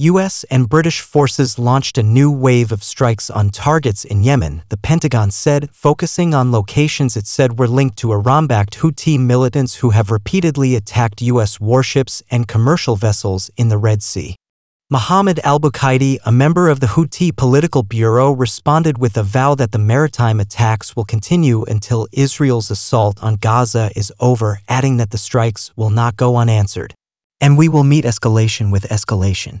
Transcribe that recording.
U.S. and British forces launched a new wave of strikes on targets in Yemen, the Pentagon said, focusing on locations it said were linked to Iran-backed Houthi militants who have repeatedly attacked U.S. warships and commercial vessels in the Red Sea. Mohammed al-Bukhaiti, a member of the Houthi political bureau, responded with a vow that the maritime attacks will continue until Israel's assault on Gaza is over, adding that the strikes will not go unanswered. And we will meet escalation with escalation.